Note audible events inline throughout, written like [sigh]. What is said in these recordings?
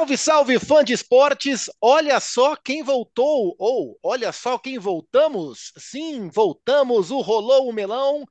Salve, salve, fã de esportes! Olha só quem voltou, ou olha só quem voltamos. Sim, voltamos, o Rolou o Melão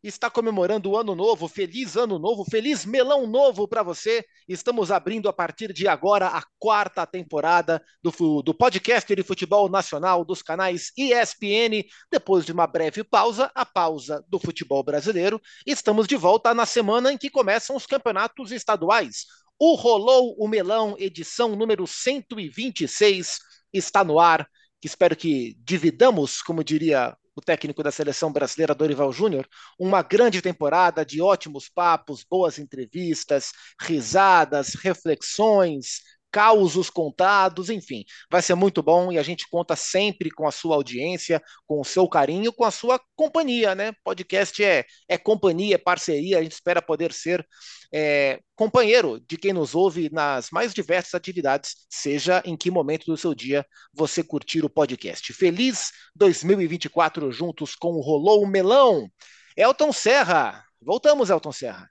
está comemorando o ano novo. Feliz ano novo, feliz melão novo para você. Estamos abrindo a partir de agora a quarta temporada do, do podcast de futebol nacional dos canais ESPN. Depois de uma breve pausa, a pausa do futebol brasileiro. Estamos de volta na semana em que começam os campeonatos estaduais. O Rolou o Melão, edição número 126, está no ar. Espero que dividamos, como diria o técnico da seleção brasileira, Dorival Júnior, uma grande temporada de ótimos papos, boas entrevistas, risadas, reflexões, causos contados, enfim, vai ser muito bom e a gente conta sempre com a sua audiência, com o seu carinho, com a sua companhia, né? Podcast é, é companhia, é parceria, a gente espera poder ser é, companheiro de quem nos ouve nas mais diversas atividades, seja em que momento do seu dia você curtir o podcast. Feliz 2024 juntos com o Rolou Melão. Elton Serra, voltamos, Elton Serra.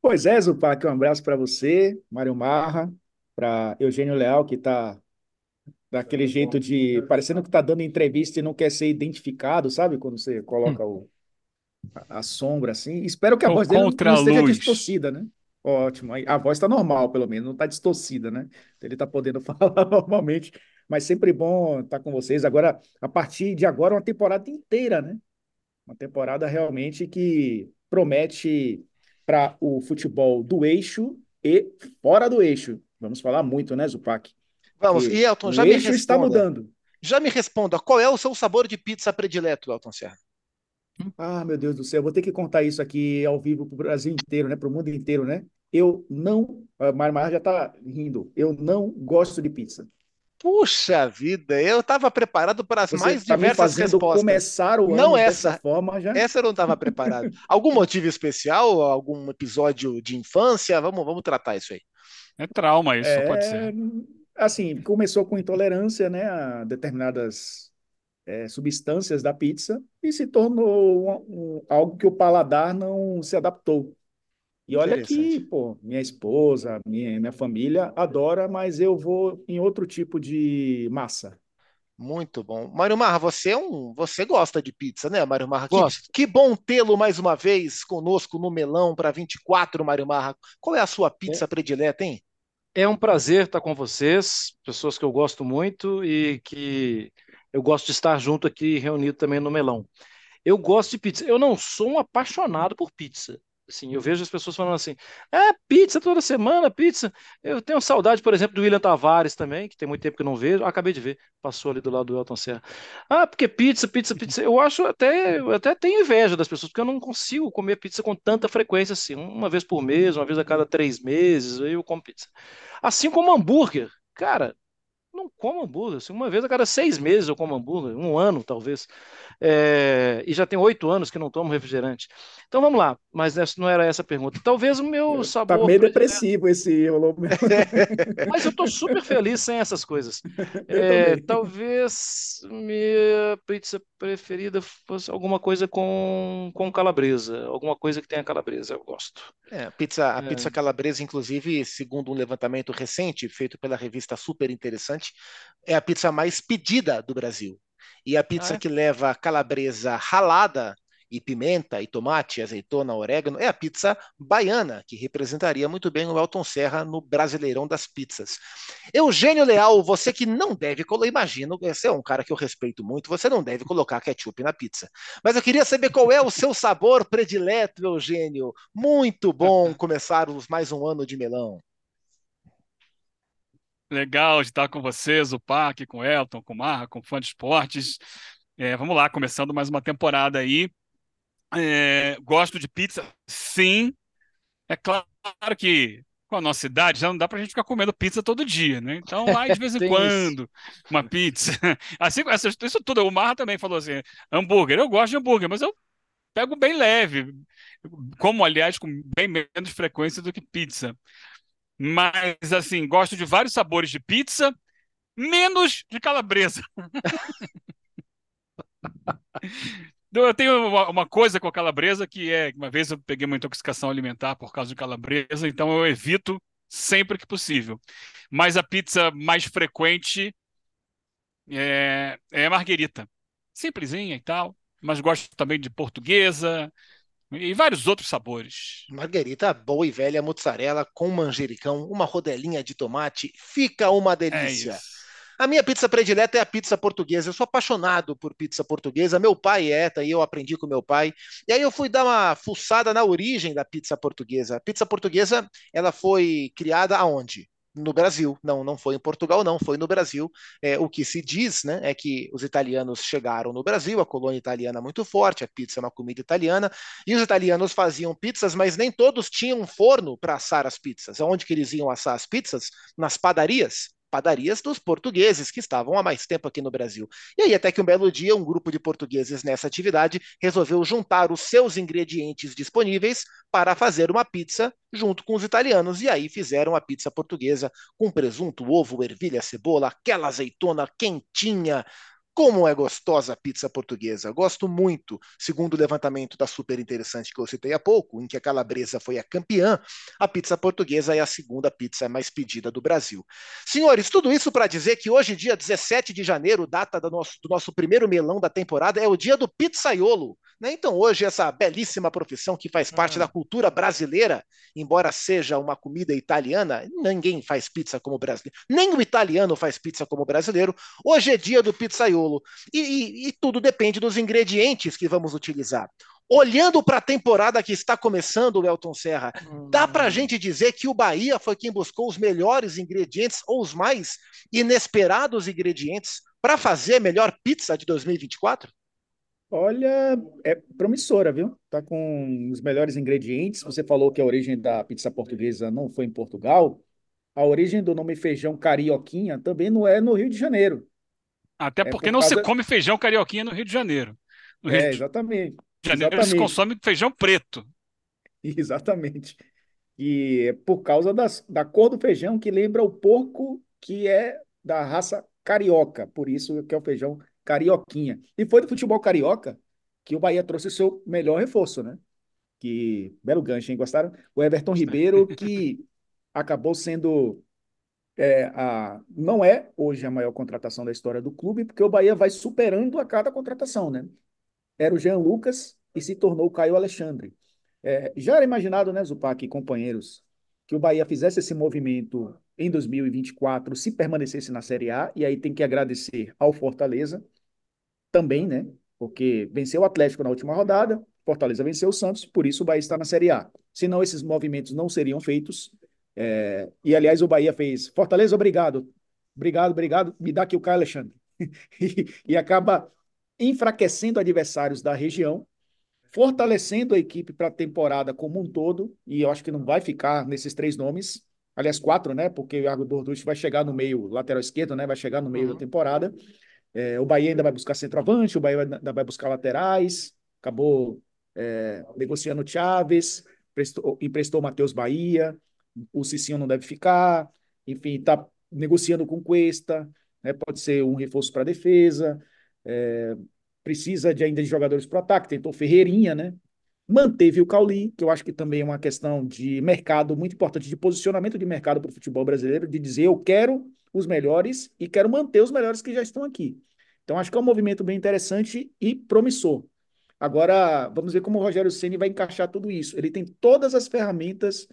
Pois é, Zupac, um abraço para você, Mário Marra, para Eugênio Leal, que está daquele jeito de. parecendo que está dando entrevista e não quer ser identificado, sabe? Quando você coloca o, a, a sombra assim. Espero que a voz dele não, não esteja distorcida, né? Ótimo. A voz está normal, pelo menos, não está distorcida, né? Ele está podendo [laughs] falar normalmente, mas sempre bom estar tá com vocês. Agora, a partir de agora, uma temporada inteira, né? Uma temporada realmente que promete para o futebol do eixo e fora do eixo. Vamos falar muito, né, Zupac? Vamos, e Elton, já o me eixo responda. está mudando. Já me responda, qual é o seu sabor de pizza predileto, Elton Serra? Ah, meu Deus do céu, vou ter que contar isso aqui ao vivo para o Brasil inteiro, né? Para o mundo inteiro, né? Eu não, a Marmar já está rindo, eu não gosto de pizza. Puxa vida, eu estava preparado para as Você mais tá diversas me respostas. começar o ano não essa forma já. Essa eu não estava preparado. [laughs] Algum motivo especial? Algum episódio de infância? Vamos, vamos tratar isso aí. É trauma isso, é, pode ser. Assim, começou com intolerância, né, a determinadas é, substâncias da pizza e se tornou um, um, algo que o paladar não se adaptou. E olha que, pô, minha esposa, minha, minha família adora, mas eu vou em outro tipo de massa. Muito bom. Mário Marra, você é um, você gosta de pizza, né, Mário Marra? Gosto. Que, que bom tê-lo mais uma vez conosco no Melão para 24, Mário Marra. Qual é a sua pizza é. predileta, hein? É um prazer estar com vocês, pessoas que eu gosto muito e que eu gosto de estar junto aqui reunido também no Melão. Eu gosto de pizza. Eu não sou um apaixonado por pizza. Assim, eu vejo as pessoas falando assim: é pizza toda semana, pizza. Eu tenho saudade, por exemplo, do William Tavares também, que tem muito tempo que eu não vejo. Ah, acabei de ver, passou ali do lado do Elton Serra. Ah, porque pizza, pizza, pizza. Eu acho até, eu até tenho inveja das pessoas, porque eu não consigo comer pizza com tanta frequência assim. Uma vez por mês, uma vez a cada três meses, eu como pizza. Assim como hambúrguer. Cara, não como hambúrguer. Assim, uma vez a cada seis meses eu como hambúrguer, um ano talvez. É, e já tem oito anos que não tomo refrigerante. Então vamos lá, mas não era essa a pergunta. Talvez o meu tá sabor. Tá meio depressivo esse [laughs] Mas eu tô super feliz sem essas coisas. [laughs] É, talvez minha pizza preferida fosse alguma coisa com, com calabresa, alguma coisa que tenha calabresa, eu gosto. É, pizza, a é. pizza calabresa, inclusive, segundo um levantamento recente feito pela revista Super Interessante, é a pizza mais pedida do Brasil. E a pizza ah, é? que leva calabresa ralada e pimenta e tomate, azeitona, orégano, é a pizza baiana, que representaria muito bem o Elton Serra no Brasileirão das Pizzas. Eugênio Leal, você que não deve, imagino, você é um cara que eu respeito muito, você não deve colocar ketchup na pizza. Mas eu queria saber qual é o seu sabor predileto, Eugênio. Muito bom [laughs] começar mais um ano de melão. Legal de estar com vocês, o Parque, com o Elton, com o Marra, com o Fã de Esportes. É, vamos lá, começando mais uma temporada aí. É, gosto de pizza? Sim. É claro que com a nossa idade já não dá para a gente ficar comendo pizza todo dia, né? Então, lá de vez em [laughs] quando, isso. uma pizza. [laughs] Assim, isso tudo, o Marra também falou assim: hambúrguer. Eu gosto de hambúrguer, mas eu pego bem leve. Como, aliás, com bem menos frequência do que pizza. Mas, assim, gosto de vários sabores de pizza, menos de calabresa. [laughs] Eu tenho uma, coisa com a calabresa que é, uma vez eu peguei uma intoxicação alimentar por causa de calabresa, então eu evito sempre que possível. Mas a pizza mais frequente é, é marguerita. Simplesinha e tal, mas gosto também de portuguesa e vários outros sabores. Marguerita, boa e velha mozzarella com manjericão, uma rodelinha de tomate, fica uma delícia. É a minha pizza predileta é a pizza portuguesa. Eu sou apaixonado por pizza portuguesa. Meu pai é, tá, e eu aprendi com meu pai. E aí eu fui dar uma fuçada na origem da pizza portuguesa. A pizza portuguesa, ela foi criada aonde? No Brasil. Não, não foi em Portugal, não, foi no Brasil. É, o que se diz né, é que os italianos chegaram no Brasil, a colônia italiana é muito forte, a pizza é uma comida italiana, e os italianos faziam pizzas, mas nem todos tinham um forno para assar as pizzas. Aonde que eles iam assar as pizzas? Nas padarias padarias dos portugueses que estavam há mais tempo aqui no Brasil. E aí, até que um belo dia, um grupo de portugueses nessa atividade resolveu juntar os seus ingredientes disponíveis para fazer uma pizza junto com os italianos. E aí fizeram a pizza portuguesa com presunto, ovo, ervilha, cebola, aquela azeitona quentinha, como é gostosa a pizza portuguesa. Gosto muito. Segundo o levantamento da super interessante que eu citei há pouco, em que a calabresa foi a campeã, a pizza portuguesa é a segunda pizza mais pedida do Brasil. Senhores, tudo isso para dizer que hoje, dia 17 de janeiro, data do nosso, do nosso primeiro melão da temporada, é o dia do pizzaiolo. Né? Então, hoje, essa belíssima profissão que faz parte uhum. da cultura brasileira, embora seja uma comida italiana, ninguém faz pizza como brasileiro. Nem o italiano faz pizza como brasileiro. Hoje é dia do pizzaiolo bolo. E, e, e tudo depende dos ingredientes que vamos utilizar. Olhando para a temporada que está começando, Elton Serra, hum. dá para a gente dizer que o Bahia foi quem buscou os melhores ingredientes ou os mais inesperados ingredientes para fazer a melhor pizza de 2024? Olha, é promissora, viu? Tá com os melhores ingredientes. Você falou que a origem da pizza portuguesa não foi em Portugal. A origem do nome feijão carioquinha também não é no Rio de Janeiro. Até porque é por não causa... se come feijão carioquinha no Rio de Janeiro. No Rio é, exatamente. De Janeiro exatamente. se consome feijão preto. [laughs] Exatamente. E é por causa das, da cor do feijão que lembra o porco que é da raça carioca. Por isso que é o feijão carioquinha. E foi do futebol carioca que o Bahia trouxe o seu melhor reforço, né? Que belo gancho, hein? Gostaram? O Everton Ribeiro, [laughs] que acabou sendo é, a, não é hoje a maior contratação da história do clube, porque o Bahia vai superando a cada contratação, né? Era o Jean Lucas e se tornou o Caio Alexandre. É, já era imaginado, né, Zupac e companheiros, que o Bahia fizesse esse movimento em 2024, se permanecesse na Série A, e aí tem que agradecer ao Fortaleza também, né? Porque venceu o Atlético na última rodada, Fortaleza venceu o Santos, por isso o Bahia está na Série A. Senão esses movimentos não seriam feitos é, e, aliás, o Bahia fez Fortaleza, obrigado. Obrigado, obrigado. Me dá aqui o Caio Alexandre. [laughs] e, e acaba enfraquecendo adversários da região, fortalecendo a equipe para a temporada como um todo. E eu acho que não vai ficar nesses três nomes. Aliás, quatro, né? Porque o Iago Borducci vai chegar no meio, lateral esquerdo, né? Vai chegar no meio uhum. da temporada. É, o Bahia ainda vai buscar centroavante, o Bahia ainda vai buscar laterais. Acabou é, negociando Chaves, prestou, emprestou o Matheus Bahia o Cicinho não deve ficar, enfim, está negociando com Cuesta, né, pode ser um reforço para a defesa, é, precisa de, ainda de jogadores para o ataque, tentou Ferreirinha, né? Manteve o Cauli, que eu acho que também é uma questão de mercado muito importante, de posicionamento de mercado para o futebol brasileiro, de dizer eu quero os melhores e quero manter os melhores que já estão aqui. Então acho que é um movimento bem interessante e promissor. Agora, vamos ver como o Rogério Ceni vai encaixar tudo isso. Ele tem todas as ferramentas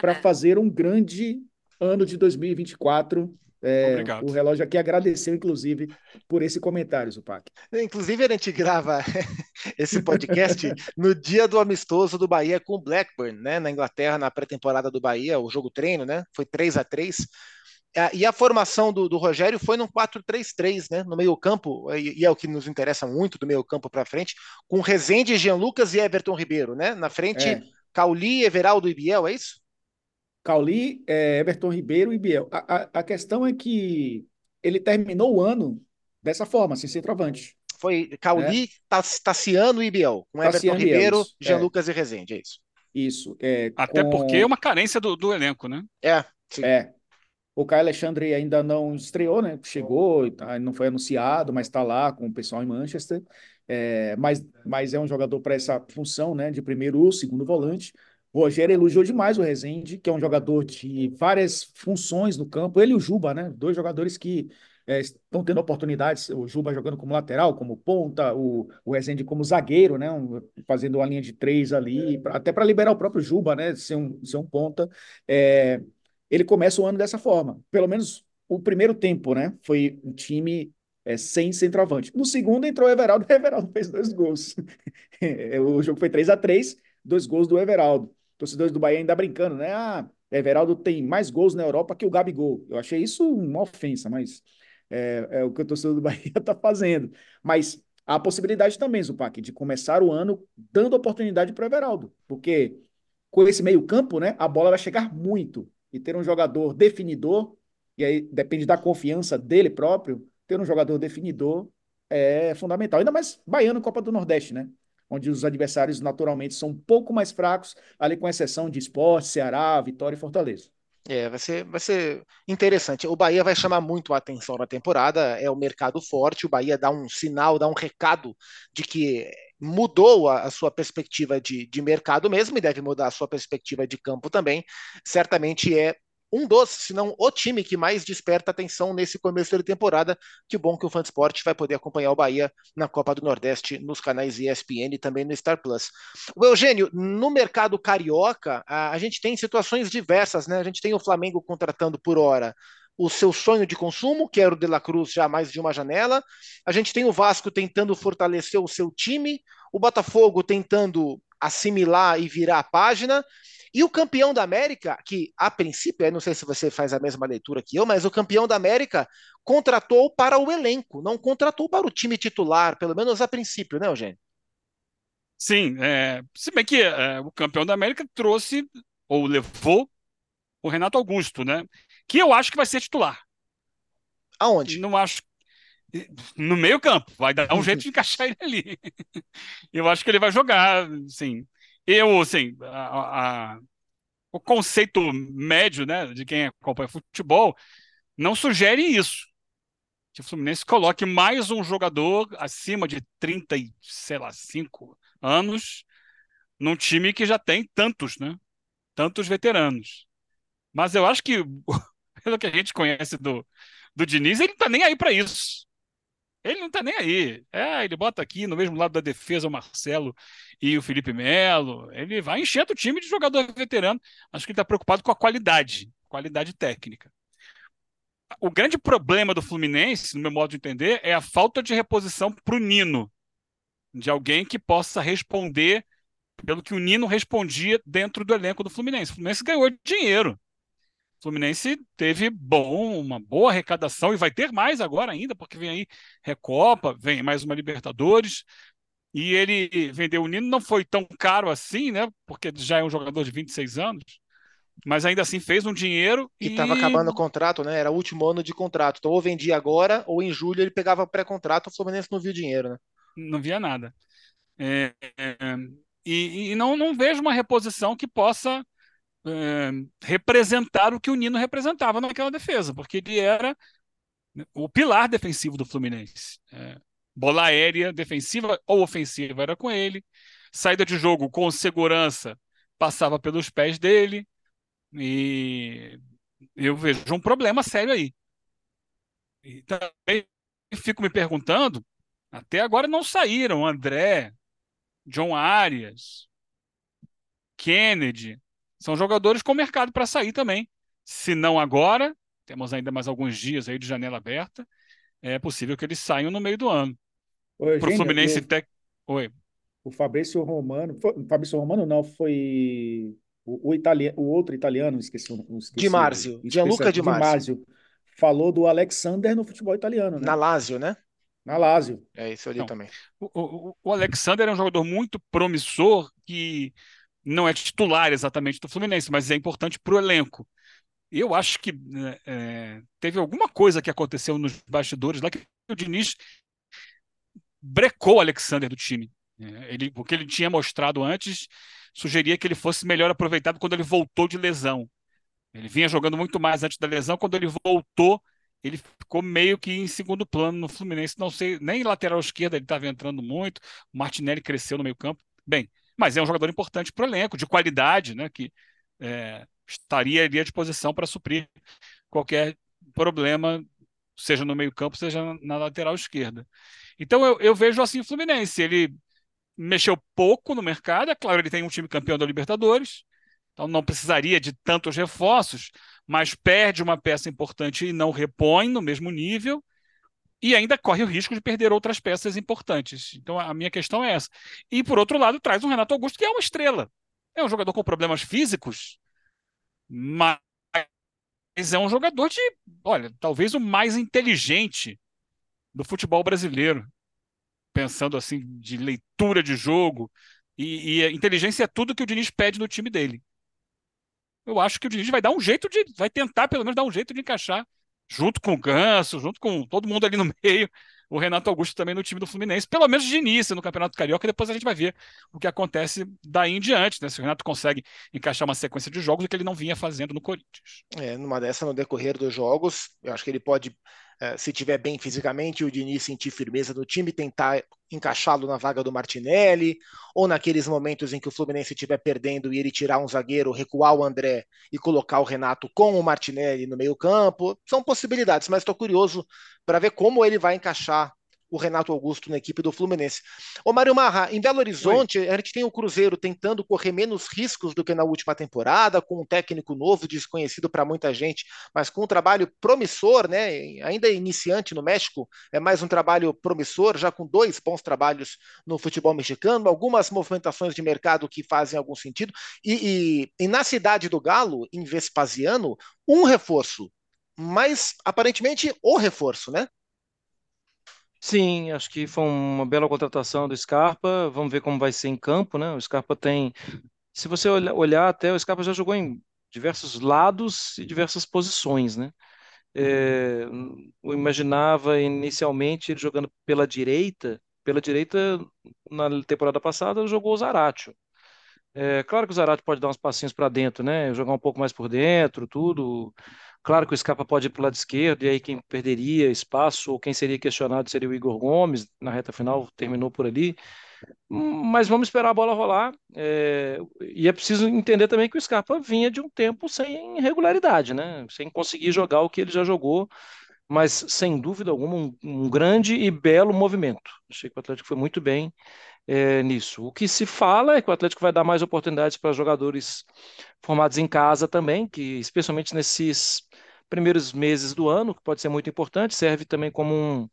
para fazer um grande ano de 2024. É, o relógio aqui agradeceu, inclusive, por esse comentário, Zupac. Inclusive, a gente grava [laughs] esse podcast no dia do amistoso do Bahia com o Blackburn, né? Na Inglaterra, na pré-temporada do Bahia, o jogo treino, né? Foi 3 a 3 e a formação do, do Rogério foi num 4-3-3, né? No meio-campo, e, e, é o que nos interessa muito do meio-campo para frente, com Rezende, Jean Lucas e Everton Ribeiro, né? Na frente, é. Cauli, Everaldo e Biel, é isso? Cauli, é, Everton Ribeiro e Biel. A, a, a, questão é que ele terminou o ano dessa forma, sem centroavante. Foi Cauli, né? Tassiano e Biel, com Tassiano Everton Ribeiro, Jean é. Lucas e Rezende, é isso. Isso. É, Até com... porque é uma carência do, do elenco, né? É. Sim. É. O Caio Alexandre ainda não estreou, né? Chegou, não foi anunciado, mas está lá com o pessoal em Manchester. É, mas, mas é um jogador para essa função, né? De primeiro ou segundo volante. O Rogério elogiou demais o Rezende, que é um jogador de várias funções no campo. Ele e o Juba, né? Dois jogadores que é, estão tendo oportunidades. O Juba jogando como lateral, como ponta, o, o Rezende como zagueiro, né? Um, fazendo uma linha de três ali, pra, até para liberar o próprio Juba, né? Ser um, ser um ponta. É, ele começa o ano dessa forma. Pelo menos o primeiro tempo, né? Foi um time é, sem centroavante. No segundo entrou o Everaldo [laughs] o Everaldo fez dois gols. [laughs] o jogo foi 3 a 3 dois gols do Everaldo torcedores do Bahia ainda brincando, né? Ah, Everaldo tem mais gols na Europa que o Gabigol. Eu achei isso uma ofensa, mas é, é o que o torcedor do [laughs] Bahia está fazendo. Mas há a possibilidade também, Zupac, de começar o ano dando oportunidade para o Everaldo, porque com esse meio-campo, né, a bola vai chegar muito. E ter um jogador definidor, e aí depende da confiança dele próprio, ter um jogador definidor é fundamental. Ainda mais baiano Copa do Nordeste, né? onde os adversários naturalmente são um pouco mais fracos, ali com exceção de Esporte, Ceará, Vitória e Fortaleza. É, vai ser, vai ser interessante. O Bahia vai chamar muito a atenção na temporada, é o mercado forte, o Bahia dá um sinal, dá um recado de que mudou a, a sua perspectiva de, de mercado mesmo e deve mudar a sua perspectiva de campo também. Certamente é um dos, se não o time que mais desperta atenção nesse começo de temporada. Que bom que o Fansport vai poder acompanhar o Bahia na Copa do Nordeste nos canais ESPN e também no Star Plus. O Eugênio, no mercado carioca, a, a gente tem situações diversas, né? A gente tem o Flamengo contratando por hora o seu sonho de consumo, que era o De La Cruz já mais de uma janela. A gente tem o Vasco tentando fortalecer o seu time, o Botafogo tentando assimilar e virar a página, e o campeão da América, que a princípio, não sei se você faz a mesma leitura que eu, mas o campeão da América contratou para o elenco, não contratou para o time titular, pelo menos a princípio, né, Eugênio? Sim, é, se bem que é, o campeão da América trouxe ou levou o Renato Augusto, né? Que eu acho que vai ser titular. Aonde? Não acho. No meio campo, vai dar um jeito de encaixar ele ali. [laughs] Eu acho que ele vai jogar, sim. Eu, assim, a, a, o conceito médio, né, de quem acompanha futebol, não sugere isso. Que o Fluminense coloque mais um jogador acima de 30 e, sei lá, 5 anos num time que já tem tantos, né? Tantos veteranos. Mas eu acho que, [laughs] pelo que a gente conhece do, do Diniz, ele não tá nem aí para isso. Ele não tá nem aí. É, ele bota aqui no mesmo lado da defesa o Marcelo e o Felipe Melo. Ele vai enchendo o time de jogador veterano. Acho que ele está preocupado com a qualidade, qualidade técnica. O grande problema do Fluminense, no meu modo de entender, é a falta de reposição para o Nino, de alguém que possa responder pelo que o Nino respondia dentro do elenco do Fluminense. O Fluminense ganhou dinheiro. Fluminense teve bom, uma boa arrecadação e vai ter mais agora ainda, porque vem aí Recopa, vem mais uma Libertadores. E ele vendeu o Nino, não foi tão caro assim, né? Porque já é um jogador de 26 anos. Mas ainda assim fez um dinheiro e. estava acabando o contrato, né? Era o último ano de contrato. Então, ou vendia agora, ou em julho ele pegava pré-contrato, o Fluminense não viu dinheiro, né? Não via nada. É, é, e, e não, não vejo uma reposição que possa é, representar o que o Nino representava naquela defesa, porque ele era o pilar defensivo do Fluminense. É, bola aérea, defensiva ou ofensiva era com ele. Saída de jogo com segurança passava pelos pés dele. E eu vejo um problema sério aí. E também fico me perguntando, até agora não saíram André, John Arias, Kennedy. São jogadores com mercado para sair também. Se não agora, temos ainda mais alguns dias aí de janela aberta, é possível que eles saiam no meio do ano. Para o Fluminense Tec... Oi. O Fabrício Romano. Foi, o Fabrício Romano não, foi o, o, italiano, o outro italiano, esqueci, esqueci Di Marzio. Gianluca Di Marzio. Falou do Alexander no futebol italiano, né? Na Lazio, né? Na Lazio. É isso ali também. O, o, o Alexander é um jogador muito promissor que não é titular exatamente do Fluminense, mas é importante para o elenco. Eu acho que é, teve alguma coisa que aconteceu nos bastidores lá que o Diniz brecou o Alexander do time. É, ele, o que ele tinha mostrado antes sugeria que ele fosse melhor aproveitado quando ele voltou de lesão. Ele vinha jogando muito mais antes da lesão, quando ele voltou, ele ficou meio que em segundo plano no Fluminense. Não sei, nem lateral esquerda ele estava entrando muito. O Martinelli cresceu no meio-campo. Bem, mas é um jogador importante para o elenco, de qualidade, né? Que é, estaria ali à disposição para suprir qualquer problema, seja no meio-campo, seja na lateral esquerda. Então eu, eu vejo assim o Fluminense. Ele mexeu pouco no mercado, é claro, ele tem um time campeão da Libertadores, então não precisaria de tantos reforços, mas perde uma peça importante e não repõe no mesmo nível e ainda corre o risco de perder outras peças importantes. Então a minha questão é essa. E por outro lado, traz um Renato Augusto que é uma estrela. É um jogador com problemas físicos, mas é um jogador de, olha, talvez o mais inteligente do futebol brasileiro. Pensando assim, de leitura de jogo. E, e inteligência é tudo que o Diniz pede no time dele eu acho que o Diniz vai dar um jeito de, vai tentar pelo menos dar um jeito de encaixar junto com o Ganso, junto com todo mundo ali no [laughs] meio, o Renato Augusto também no time do Fluminense, pelo menos de início no Campeonato Carioca, depois a gente vai ver o que acontece daí em diante, né? Se o Renato consegue encaixar uma sequência de jogos que ele não vinha fazendo no Corinthians. É, numa dessa, no decorrer dos jogos, eu acho que ele pode se tiver bem fisicamente, o Diniz sentir firmeza no time, tentar encaixá-lo na vaga do Martinelli, ou naqueles momentos em que o Fluminense estiver perdendo e ele tirar um zagueiro, recuar o André e colocar o Renato com o Martinelli no meio-campo. São possibilidades, mas estou curioso para ver como ele vai encaixar o Renato Augusto na equipe do Fluminense. Ô Mário Marra, em Belo Horizonte, Oi. a gente tem o Cruzeiro tentando correr menos riscos do que na última temporada, com um técnico novo, desconhecido para muita gente, mas com um trabalho promissor, né? Ainda iniciante no México, é mais um trabalho promissor, já com dois bons trabalhos no futebol mexicano, algumas movimentações de mercado que fazem algum sentido. E, e, e na cidade do Galo, em Vespasiano, um reforço, mas aparentemente o reforço, né? Sim, acho que foi uma bela contratação do Scarpa. Vamos ver como vai ser em campo, né? O Scarpa tem. Se você olhar até, o Scarpa já jogou em diversos lados e diversas posições, né? É, eu imaginava inicialmente ele jogando pela direita. Pela direita, na temporada passada, jogou o Zaratio. É, claro que o Zaratio pode dar uns passinhos para dentro, né? Jogar um pouco mais por dentro, tudo. Claro que o Scarpa pode ir para o lado esquerdo, e aí quem perderia espaço ou quem seria questionado seria o Igor Gomes, na reta final terminou por ali. Mas vamos esperar a bola rolar. É... E é preciso entender também que o Scarpa vinha de um tempo sem regularidade, né? Sem conseguir jogar o que ele já jogou, mas sem dúvida alguma, um, um grande e belo movimento. Achei que o Atlético foi muito bem é, nisso. O que se fala é que o Atlético vai dar mais oportunidades para jogadores formados em casa também, que especialmente nesses primeiros meses do ano, que pode ser muito importante, serve também como um,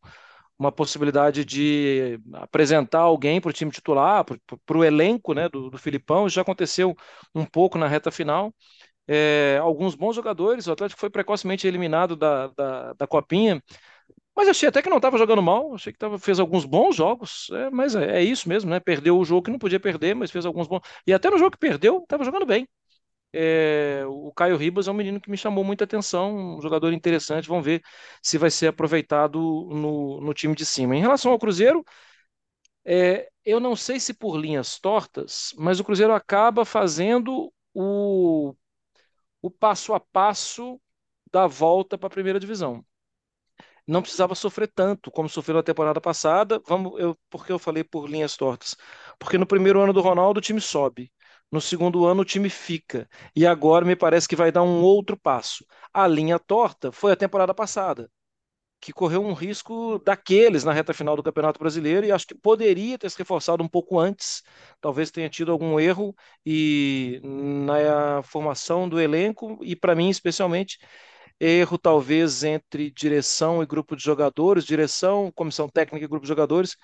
uma possibilidade de apresentar alguém para o time titular, para o elenco né, do, do Filipão. Já aconteceu um pouco na reta final. É, alguns bons jogadores, o Atlético foi precocemente eliminado da, da, da Copinha, mas achei até que não estava jogando mal, achei que tava, fez alguns bons jogos, é, mas é, é, isso mesmo, né? Perdeu o jogo que não podia perder, mas fez alguns bons. E até no jogo que perdeu, estava jogando bem. É, o Caio Ribas é um menino que me chamou muita atenção, um jogador interessante. Vamos ver se vai ser aproveitado no, no time de cima. Em relação ao Cruzeiro, é, eu não sei se por linhas tortas, mas o Cruzeiro acaba fazendo o, o passo a passo da volta para a primeira divisão não precisava sofrer tanto como sofreu na temporada passada. Vamos, eu, por que eu falei por linhas tortas? Porque no primeiro ano do Ronaldo o time sobe, no segundo ano o time fica, e agora me parece que vai dar um outro passo. A linha torta foi a temporada passada, que correu um risco daqueles na reta final do Campeonato Brasileiro e acho que poderia ter se reforçado um pouco antes, talvez tenha tido algum erro e na formação do elenco e para mim especialmente erro talvez entre direção e grupo de jogadores, direção, comissão técnica e grupo de jogadores,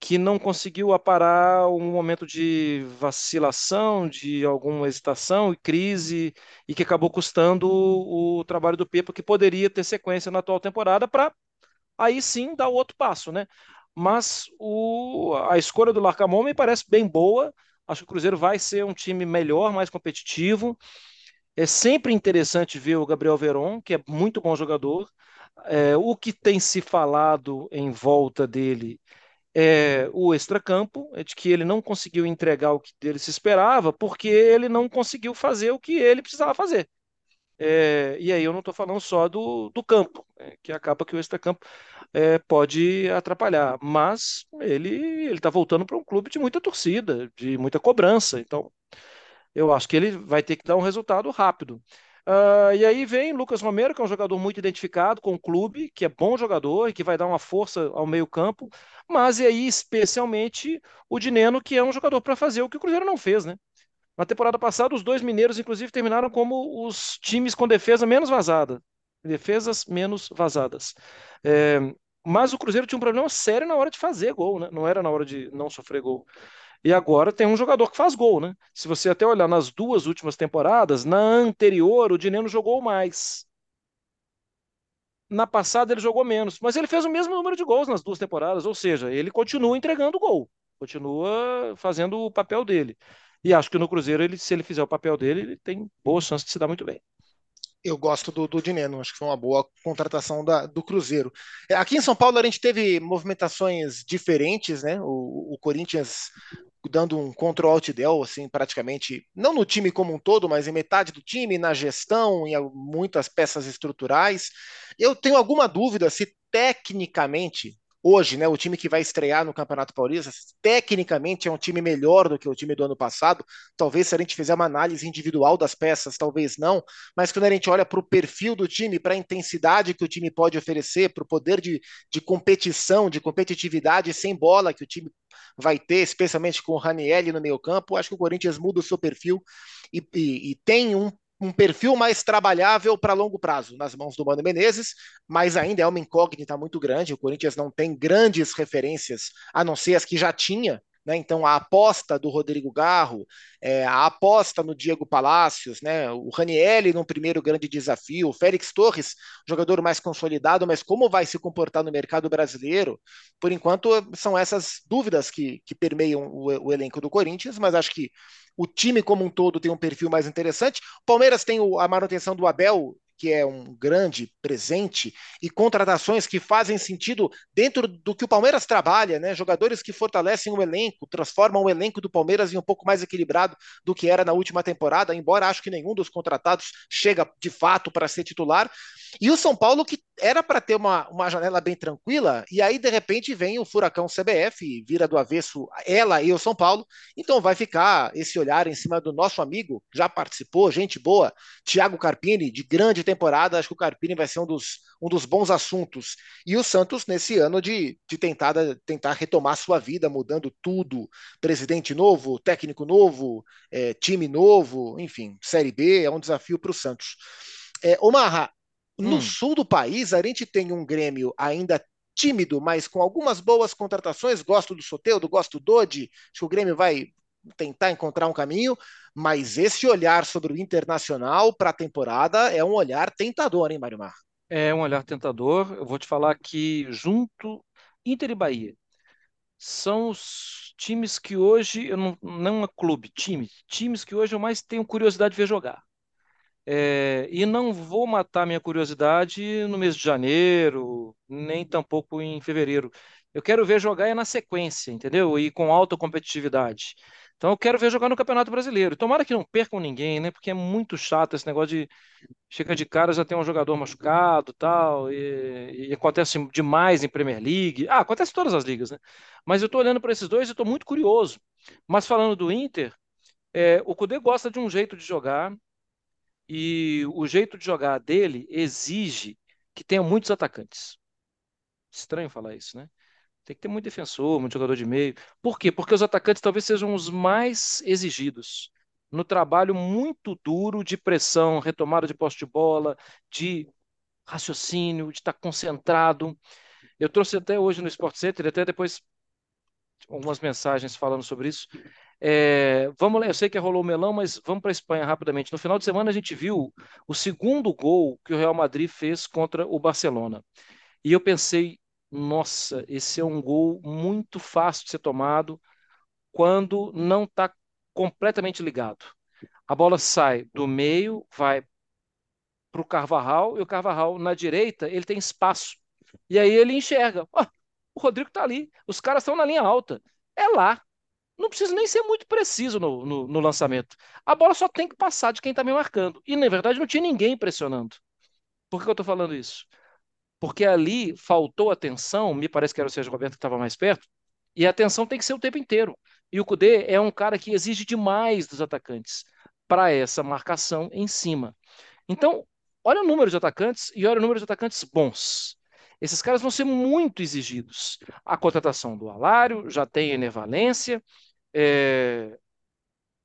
que não conseguiu aparar um momento de vacilação, de alguma hesitação e crise, e que acabou custando o, trabalho do Pepa, que poderia ter sequência na atual temporada para aí sim dar outro passo, né? Mas o, a escolha do Larcamon me parece bem boa. Acho que o Cruzeiro vai ser um time melhor, mais competitivo. É sempre interessante ver o Gabriel Veron, que é muito bom jogador. É, o que tem se falado em volta dele é o extracampo, é de que ele não conseguiu entregar o que dele se esperava, porque ele não conseguiu fazer o que ele precisava fazer. É, e aí eu não estou falando só do, do campo, é, que acaba que o extracampo é, pode atrapalhar, mas ele ele está voltando para um clube de muita torcida, de muita cobrança, então eu acho que ele vai ter que dar um resultado rápido. Uh, e aí vem Lucas Romero, que é um jogador muito identificado com o clube, que é bom jogador e que vai dar uma força ao meio-campo, mas e aí especialmente o Dineno, que é um jogador para fazer o que o Cruzeiro não fez, né? Na temporada passada, os dois mineiros, inclusive, terminaram como os times com defesa menos vazada. Defesas menos vazadas. É, mas o Cruzeiro tinha um problema sério na hora de fazer gol, né? Não era na hora de não sofrer gol. E agora tem um jogador que faz gol, né? Se você até olhar nas duas últimas temporadas, na anterior o Dineno jogou mais. Na passada ele jogou menos, mas ele fez o mesmo número de gols nas duas temporadas, ou seja, ele continua entregando gol, continua fazendo o papel dele. E acho que no Cruzeiro, ele, se ele fizer o papel dele, ele tem boa chance de se dar muito bem eu gosto do, do Dineno, acho que foi uma boa contratação da, do Cruzeiro. É, aqui em São Paulo a gente teve movimentações diferentes, né? O, o Corinthians dando um control alt del, assim, praticamente, não no time como um todo, mas em metade do time, na gestão, em muitas peças estruturais. Eu tenho alguma dúvida se tecnicamente hoje, né, o time que vai estrear no Campeonato Paulista, tecnicamente é um time melhor do que o time do ano passado. Talvez se a gente fizer uma análise individual das peças, talvez não, mas quando a gente olha para o perfil do time, para a intensidade que o time pode oferecer, para o poder de, de competição, de competitividade sem bola que o time vai ter, especialmente com o Ranielli no meio campo, acho que o Corinthians muda o seu perfil e, e, e tem um um perfil mais trabalhável para longo prazo nas mãos do Mano Menezes, mas ainda é uma incógnita muito grande. O Corinthians não tem grandes referências, a não ser as que já tinha né? Então, a aposta do Rodrigo Garro, é, a aposta no Diego Palácios, né? o Ranielli no primeiro grande desafio, o Félix Torres, jogador mais consolidado, mas como vai se comportar no mercado brasileiro? Por enquanto, são essas dúvidas que, que permeiam o, o elenco do Corinthians, mas acho que o time como um todo tem um perfil mais interessante. O Palmeiras tem a manutenção do Abel que é um grande presente, e contratações que fazem sentido dentro do que o Palmeiras trabalha, né? Jogadores que fortalecem o elenco, transformam o elenco do Palmeiras em um pouco mais equilibrado do que era na última temporada, embora acho que nenhum dos contratados chega de fato para ser titular. E o São Paulo, que era para ter uma, uma janela bem tranquila, e aí de repente vem o furacão CBF, vira do avesso ela e o São Paulo, então vai ficar esse olhar em cima do nosso amigo, já participou, gente boa, Thiago Carpini, de grande temporada, acho que o Carpini vai ser um dos, um dos bons assuntos. E o Santos, nesse ano, de, de tentar, tentar retomar sua vida, mudando tudo. Presidente novo, técnico novo, é, time novo, enfim, Série B é um desafio para o Santos. É, Omarra, no hum. sul do país, a gente tem um Grêmio ainda tímido, mas com algumas boas contratações. Gosto do Soteudo, gosto do Dodi. Acho que o Grêmio vai tentar encontrar um caminho, mas esse olhar sobre o internacional para a temporada é um olhar tentador, hein, Mário Mar? É um olhar tentador. Eu vou te falar que junto Inter e Bahia são os times que hoje, eu não, não é clube, times, times que hoje eu mais tenho curiosidade de ver jogar. É, e não vou matar minha curiosidade no mês de janeiro, nem tampouco em fevereiro. Eu quero ver jogar é na sequência, entendeu? E com alta competitividade. Então eu quero ver jogar no Campeonato Brasileiro. Tomara que não percam ninguém, né? Porque é muito chato esse negócio de chega de cara já tem um jogador machucado, tal, e, e acontece demais em Premier League. Ah, acontece em todas as ligas, né? Mas eu estou olhando para esses dois e estou muito curioso. Mas falando do Inter, é, o Cudê gosta de um jeito de jogar e o jeito de jogar dele exige que tenha muitos atacantes. Estranho falar isso, né? Tem que ter muito defensor, muito jogador de meio. Por quê? Porque os atacantes talvez sejam os mais exigidos no trabalho muito duro de pressão, retomada de posse de bola, de raciocínio, de estar concentrado. Eu trouxe até hoje no Sport Center, até depois algumas mensagens falando sobre isso. É, vamos lá, eu sei que rolou o melão, mas vamos para a Espanha rapidamente. No final de semana a gente viu o segundo gol que o Real Madrid fez contra o Barcelona. E eu pensei, nossa, esse é um gol muito fácil de ser tomado quando não está completamente ligado. A bola sai do meio, vai para o Carvajal, e o Carvajal na direita ele tem espaço. E aí ele enxerga. Oh, o Rodrigo está ali, os caras estão na linha alta. É lá. Não precisa nem ser muito preciso no, no, no lançamento. A bola só tem que passar de quem está me marcando. E, na verdade, não tinha ninguém pressionando. Por que eu estou falando isso? Porque ali faltou atenção, me parece que era o Sérgio Roberto que estava mais perto, e a atenção tem que ser o tempo inteiro. E o Cudê é um cara que exige demais dos atacantes para essa marcação em cima. Então, olha o número de atacantes e olha o número de atacantes bons. Esses caras vão ser muito exigidos. A contratação do Alário já tem enervalência, é...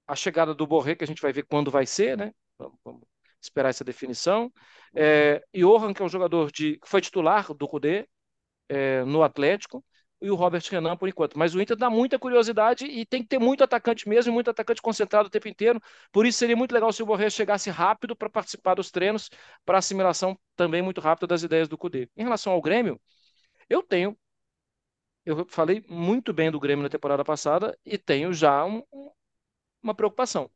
a chegada do Borré, que a gente vai ver quando vai ser, né? Vamos, vamos esperar essa definição. É... Johan, que é um jogador de... que foi titular do Cudê é... no Atlético, e o Robert Renan por enquanto. Mas o Inter dá muita curiosidade e tem que ter muito atacante mesmo, muito atacante concentrado o tempo inteiro. Por isso seria muito legal se o Borré chegasse rápido para participar dos treinos, para assimilação também muito rápida das ideias do Cudê. Em relação ao Grêmio, eu tenho eu falei muito bem do Grêmio na temporada passada e tenho já um, uma preocupação.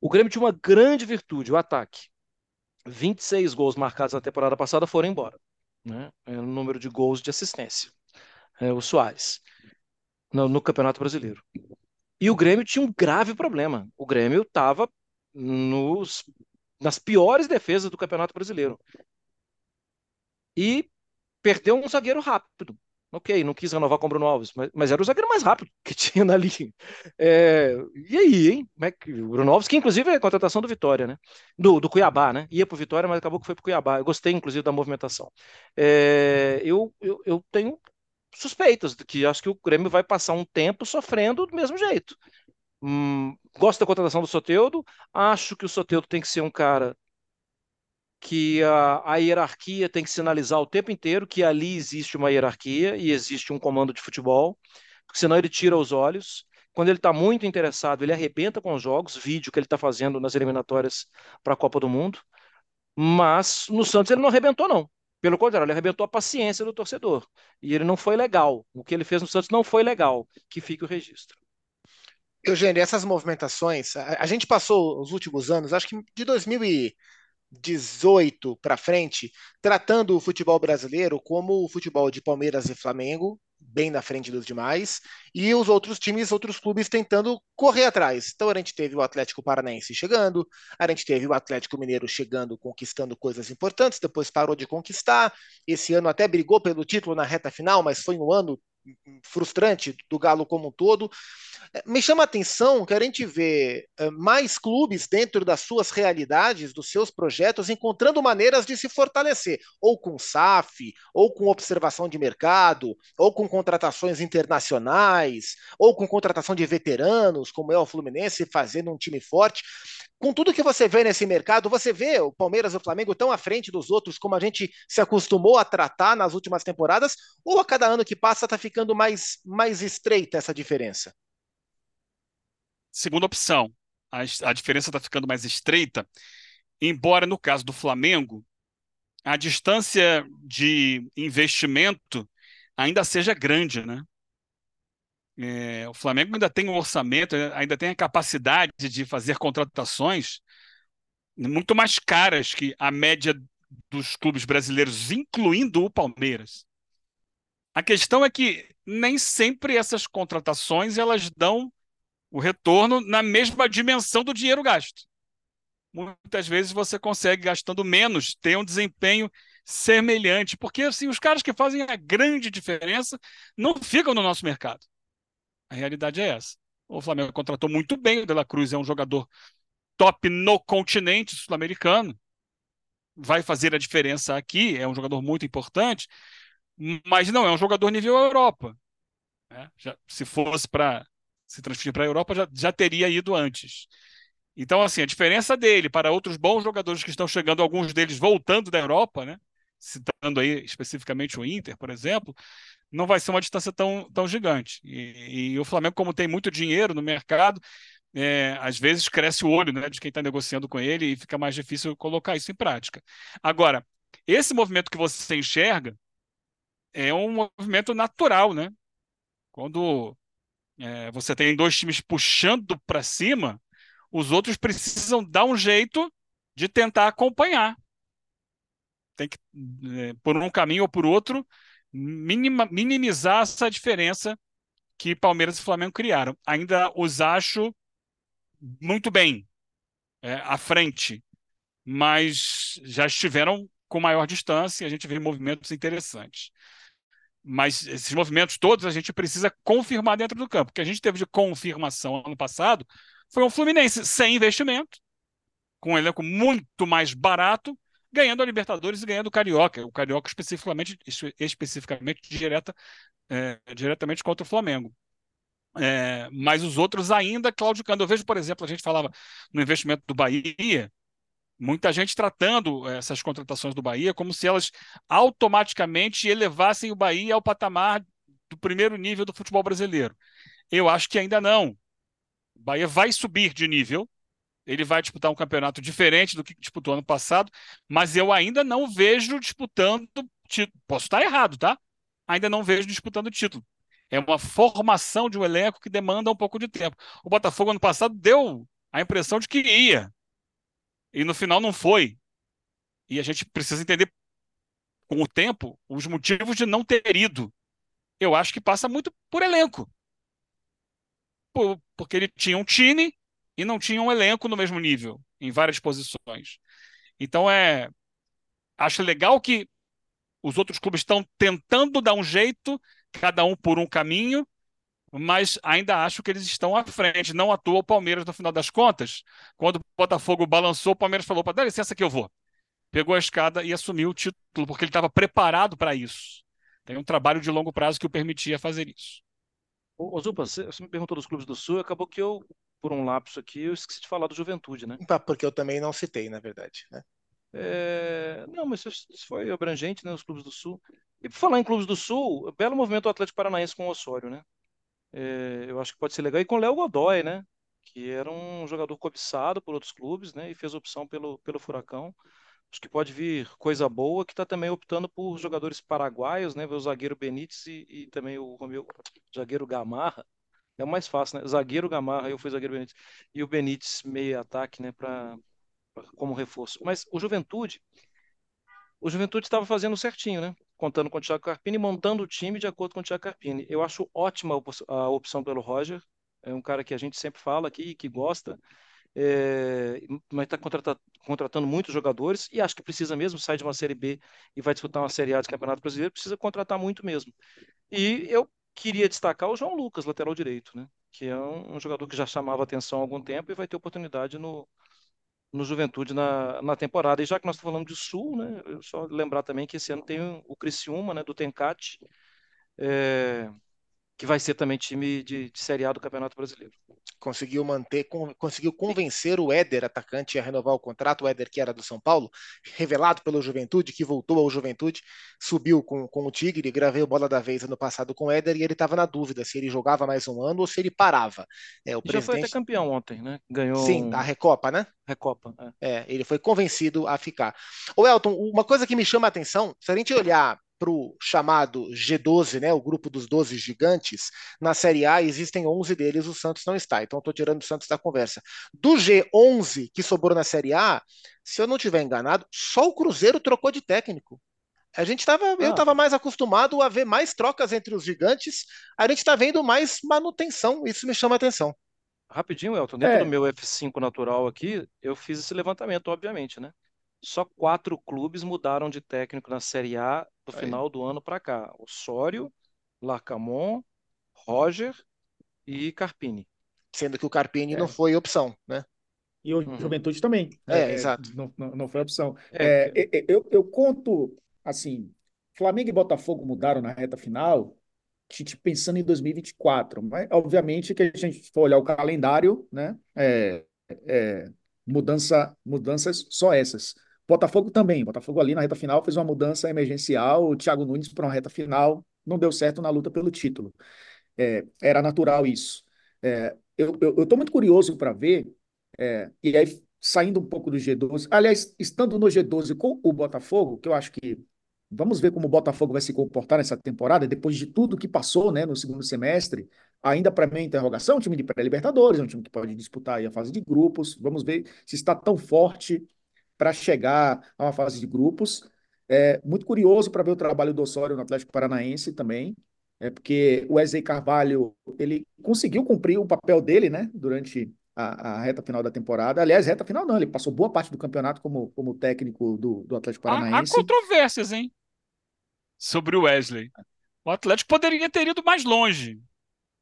O Grêmio tinha uma grande virtude, o ataque. 26 gols marcados na temporada passada foram embora. Né? É o número de gols de assistência é, o Soares, no, no, Campeonato Brasileiro. E o Grêmio tinha um grave problema. O Grêmio estava nas piores defesas do Campeonato Brasileiro. E perdeu um zagueiro rápido. Ok, não quis renovar com o Bruno Alves, mas, mas era o zagueiro mais rápido que [laughs] tinha na linha. É, e aí, hein? É o Bruno Alves, que inclusive é a contratação do Vitória, né? Do, do Cuiabá, né? Ia para o Vitória, mas acabou que foi para o Cuiabá. Eu gostei, inclusive, da movimentação. É, eu, eu, eu tenho suspeitas de que acho que o Grêmio vai passar um tempo sofrendo do mesmo jeito. Hum, gosto da contratação do Soteudo, acho que o Soteudo tem que ser um cara que a, a, hierarquia tem que sinalizar o tempo inteiro que ali existe uma hierarquia e existe um comando de futebol, porque senão ele tira os olhos. Quando ele está muito interessado, ele arrebenta com os jogos, vídeo que ele está fazendo nas eliminatórias para a Copa do Mundo. Mas no Santos ele não arrebentou, não. Pelo contrário, ele arrebentou a paciência do torcedor. E ele não foi legal. O que ele fez no Santos não foi legal. Que fique o registro. Eugênio, essas movimentações, a, a gente passou os últimos anos, acho que de 2018 para frente, tratando o futebol brasileiro como o futebol de Palmeiras e Flamengo, bem na frente dos demais, e os outros times, outros clubes tentando correr atrás. Então a gente teve o Atlético Paranaense chegando, a gente teve o Atlético Mineiro chegando, conquistando coisas importantes, depois parou de conquistar. Esse ano até brigou pelo título na reta final, mas foi um ano frustrante do Galo como um todo. É, me chama a atenção que a gente vê é, mais clubes dentro das suas realidades, dos seus projetos, encontrando maneiras de se fortalecer, ou com SAF, ou com observação de mercado, ou com contratações internacionais, ou com contratação de veteranos, como é o Fluminense, fazendo um time forte com tudo que você vê nesse mercado, você vê o Palmeiras e o Flamengo tão à frente dos outros como a gente se acostumou a tratar nas últimas temporadas, ou a cada ano que passa está ficando mais, mais estreita essa diferença? Segunda opção, a, a diferença está ficando mais estreita, embora no caso do Flamengo, a distância de investimento ainda seja grande, né? É, o Flamengo ainda tem um orçamento, ainda tem a capacidade de fazer contratações muito mais caras que a média dos clubes brasileiros, incluindo o Palmeiras. A questão é que nem sempre essas contratações elas dão o retorno na mesma dimensão do dinheiro gasto. Muitas vezes você consegue gastando menos ter um desempenho semelhante, porque assim os caras que fazem a grande diferença não ficam no nosso mercado. A realidade é essa. O Flamengo contratou muito bem, o De La Cruz é um jogador top no continente sul-americano. Vai fazer a diferença aqui, é um jogador muito importante, mas não é um jogador nível Europa. Né? Já, se fosse para se transferir para a Europa, já, já teria ido antes. Então, assim, a diferença dele para outros bons jogadores que estão chegando, alguns deles voltando da Europa, né? Citando aí especificamente o Inter, por exemplo, não vai ser uma distância tão, tão gigante. E, e o Flamengo, como tem muito dinheiro no mercado, é, às vezes cresce o olho né, de quem está negociando com ele e fica mais difícil colocar isso em prática. Agora, esse movimento que você enxerga é um movimento natural, né? Quando é, você tem dois times puxando para cima, os outros precisam dar um jeito de tentar acompanhar. Tem que, é, por um caminho ou por outro, minimizar essa diferença que Palmeiras e Flamengo criaram. Ainda os acho muito bem é, à frente, mas já estiveram com maior distância e a gente vê movimentos interessantes. Mas esses movimentos todos a gente precisa confirmar dentro do campo. O que a gente teve de confirmação ano passado foi um Fluminense sem investimento, com um elenco muito mais barato, ganhando a Libertadores e ganhando o Carioca. O Carioca especificamente, especificamente direta, é, diretamente contra o Flamengo. É, mas os outros ainda claudicando. Eu vejo, por exemplo, a gente falava no investimento do Bahia, muita gente tratando essas contratações do Bahia como se elas automaticamente elevassem o Bahia ao patamar do primeiro nível do futebol brasileiro. Eu acho que ainda não. O Bahia vai subir de nível, ele vai disputar um campeonato diferente do que disputou ano passado, mas eu ainda não vejo disputando título. Posso estar errado, tá? Ainda não vejo disputando título. É uma formação de um elenco que demanda um pouco de tempo. O Botafogo ano passado deu a impressão de que ia. E no final não foi. E a gente precisa entender com o tempo os motivos de não ter ido. Eu acho que passa muito por elenco. Por, porque ele tinha um time e não tinha um elenco no mesmo nível, em várias posições. Então é. Acho legal que os outros clubes estão tentando dar um jeito, cada um por um caminho, mas ainda acho que eles estão à frente. Não à toa o Palmeiras, no final das contas, quando o Botafogo balançou, o Palmeiras falou: para dá licença que eu vou. Pegou a escada e assumiu o título, porque ele estava preparado para isso. Tem um trabalho de longo prazo que o permitia fazer isso. Ô, Zupa, você me perguntou dos clubes do Sul, acabou que eu por um lapso aqui, eu esqueci de falar do Juventude, né? Porque eu também não citei, na verdade. Né? É... Não, mas isso foi abrangente, né? Os clubes do Sul. E por falar em clubes do Sul, belo movimento do Atlético Paranaense com o Osório, né? É... Eu acho que pode ser legal. E com o Léo Godoy, né? Que era um jogador cobiçado por outros clubes, né? E fez opção pelo, pelo Furacão. Acho que pode vir coisa boa, que está também optando por jogadores paraguaios, né? O zagueiro Benítez e, e também o Romeu, zagueiro Gamarra é o mais fácil, né? Zagueiro Gamarra, eu fui zagueiro Benítez. E o Benítez meio ataque, né? Pra, pra, como reforço. Mas o Juventude, o Juventude estava fazendo certinho, né? Contando com o Thiago Carpini, montando o time de acordo com o Thiago Carpini. Eu acho ótima a opção pelo Roger. É um cara que a gente sempre fala aqui, que gosta. É, mas está contratando muitos jogadores e acho que precisa mesmo sair de uma Série B e vai disputar uma Série A de Campeonato Brasileiro, precisa contratar muito mesmo. E eu queria destacar o João Lucas, lateral direito, né? Que é um, jogador que já chamava atenção há algum tempo e vai ter oportunidade no, no Juventude na, na temporada. E já que nós estamos falando de Sul, né? Eu só lembrar também que esse ano tem o Criciúma, né? Do Tencate, é, que vai ser também time de, de Série A do Campeonato Brasileiro conseguiu manter, conseguiu convencer o Éder, atacante, a renovar o contrato, o Éder que era do São Paulo, revelado pelo Juventude, que voltou ao Juventude, subiu com, com o Tigre, gravei o Bola da Vez ano passado com o Éder e ele estava na dúvida se ele jogava mais um ano ou se ele parava. É, o presidente... Já foi até campeão ontem, né? Ganhou. Sim, a Recopa, né? Recopa. É. é, ele foi convencido a ficar. O Elton, uma coisa que me chama a atenção, se a gente olhar para o chamado G12, né, o grupo dos 12 gigantes, na Série A existem 11 deles, o Santos não está. Então estou tirando o Santos da conversa. Do G11 que sobrou na Série A, se eu não estiver enganado, só o Cruzeiro trocou de técnico. A gente estava, ah. eu estava mais acostumado a ver mais trocas entre os gigantes. A gente está vendo mais manutenção. Isso me chama a atenção. Rapidinho, Elton. Dentro é. do meu F5 natural aqui, eu fiz esse levantamento, obviamente, né? Só quatro clubes mudaram de técnico na Série A do Aí. final do ano para cá. Osório, Larcamon, Roger e Carpini. Sendo que o Carpini é. não foi opção, né? E o uhum. Juventude também. É, é exato. Não, não, não, foi opção. É. é eu, eu conto, assim, Flamengo e Botafogo mudaram na reta final, pensando em 2024. Mas, obviamente, que a gente for olhar o calendário, né? É, é, mudança, mudanças só essas. Botafogo também. Botafogo ali na reta final fez uma mudança emergencial. O Thiago Nunes para uma reta final não deu certo na luta pelo título. É, era natural isso. É, eu estou muito curioso para ver, é, e aí saindo um pouco do G12, aliás, estando no G12 com o Botafogo, que eu acho que vamos ver como o Botafogo vai se comportar nessa temporada, depois de tudo que passou né, no segundo semestre, ainda para mim interrogação, um time de pré-libertadores, é um time que pode disputar a fase de grupos, vamos ver se está tão forte para chegar a uma fase de grupos. É muito curioso para ver o trabalho do Osório no Atlético Paranaense também. É porque o Wesley Carvalho ele conseguiu cumprir o papel dele, né, durante a, a, reta final da temporada. Aliás, reta final não, ele passou boa parte do campeonato como, como técnico do, do Atlético Paranaense. Há, há controvérsias, hein? Sobre o Wesley. O Atlético poderia ter ido mais longe.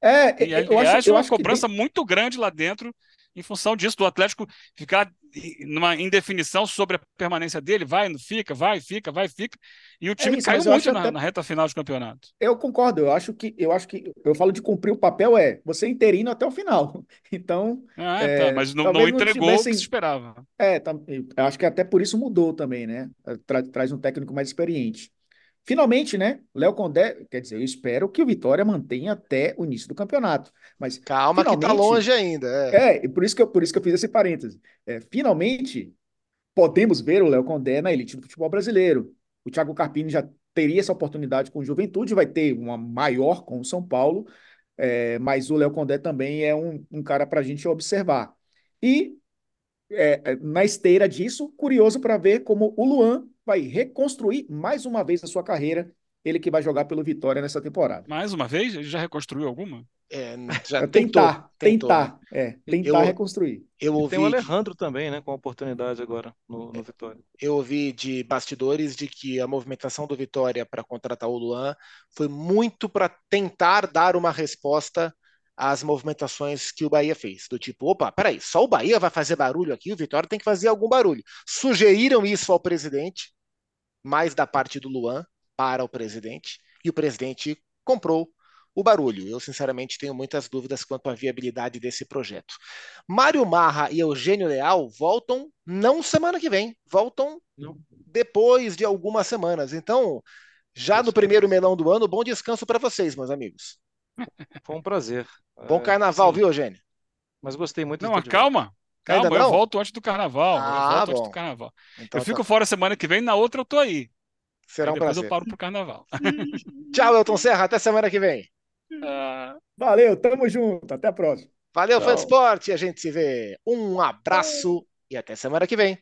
É, e, aliás, eu acho, eu uma acho cobrança que... muito grande lá dentro em função disso, do Atlético ficar numa indefinição sobre a permanência dele, vai, não fica, vai, fica, vai, fica, e o é time é isso, caiu muito na, até... na, reta final de campeonato. Eu concordo, eu acho que eu acho que eu falo de cumprir o papel é você interino até o final. [laughs] Então, ah, é, tá, mas não, não entregou tivessem... o que se esperava. É, tá, eu acho que até por isso mudou também, né? Tra traz um técnico mais experiente. Finalmente, né? Léo Condé, quer dizer, eu espero que o Vitória mantenha até o início do campeonato. Mas calma que tá longe ainda. É, é por isso que eu, por isso que eu fiz esse parêntese. É, finalmente podemos ver o Léo Condé na elite do futebol brasileiro. O Thiago Carpini já teria essa oportunidade com o Juventude, vai ter uma maior com o São Paulo, é, mas o Léo Condé também é um, um cara para a gente observar. E é, é, na esteira disso, curioso para ver como o Luan vai reconstruir mais uma vez a sua carreira. Ele que vai jogar pelo Vitória nessa temporada. Mais uma vez? Ele já reconstruiu alguma? É, já é, [laughs] tentar, tentou, tentar, é, tentar eu, reconstruir. Eu ouvi tem o Alejandro de... também, né, com oportunidade agora no, no, Vitória. Eu ouvi de bastidores de que a movimentação do Vitória para contratar o Luan foi muito para tentar dar uma resposta às movimentações que o Bahia fez. Do tipo, opa, peraí, só o Bahia vai fazer barulho aqui, o Vitória tem que fazer algum barulho. Sugeriram isso ao presidente, mais da parte do Luan para o presidente, e o presidente comprou o barulho. Eu, sinceramente, tenho muitas dúvidas quanto à viabilidade desse projeto. Mário Marra e Eugênio Leal voltam não semana que vem, voltam não. depois de algumas semanas. Então, já no primeiro melão do ano, bom descanso para vocês, meus amigos. Foi um prazer. Bom carnaval, viu, Eugênio? Mas gostei muito. Não, calma. Calma, eu volto antes do carnaval. Ah, eu volto bom. antes do carnaval. Então, eu fico tá. fora semana que vem, na outra eu tô aí. Será um depois prazer. eu paro pro carnaval. [laughs] Tchau, Elton Serra. Até semana que vem. Ah. Valeu, tamo junto. Até a próxima. Valeu, Fã Esporte. A gente se vê. Um abraço e até semana que vem.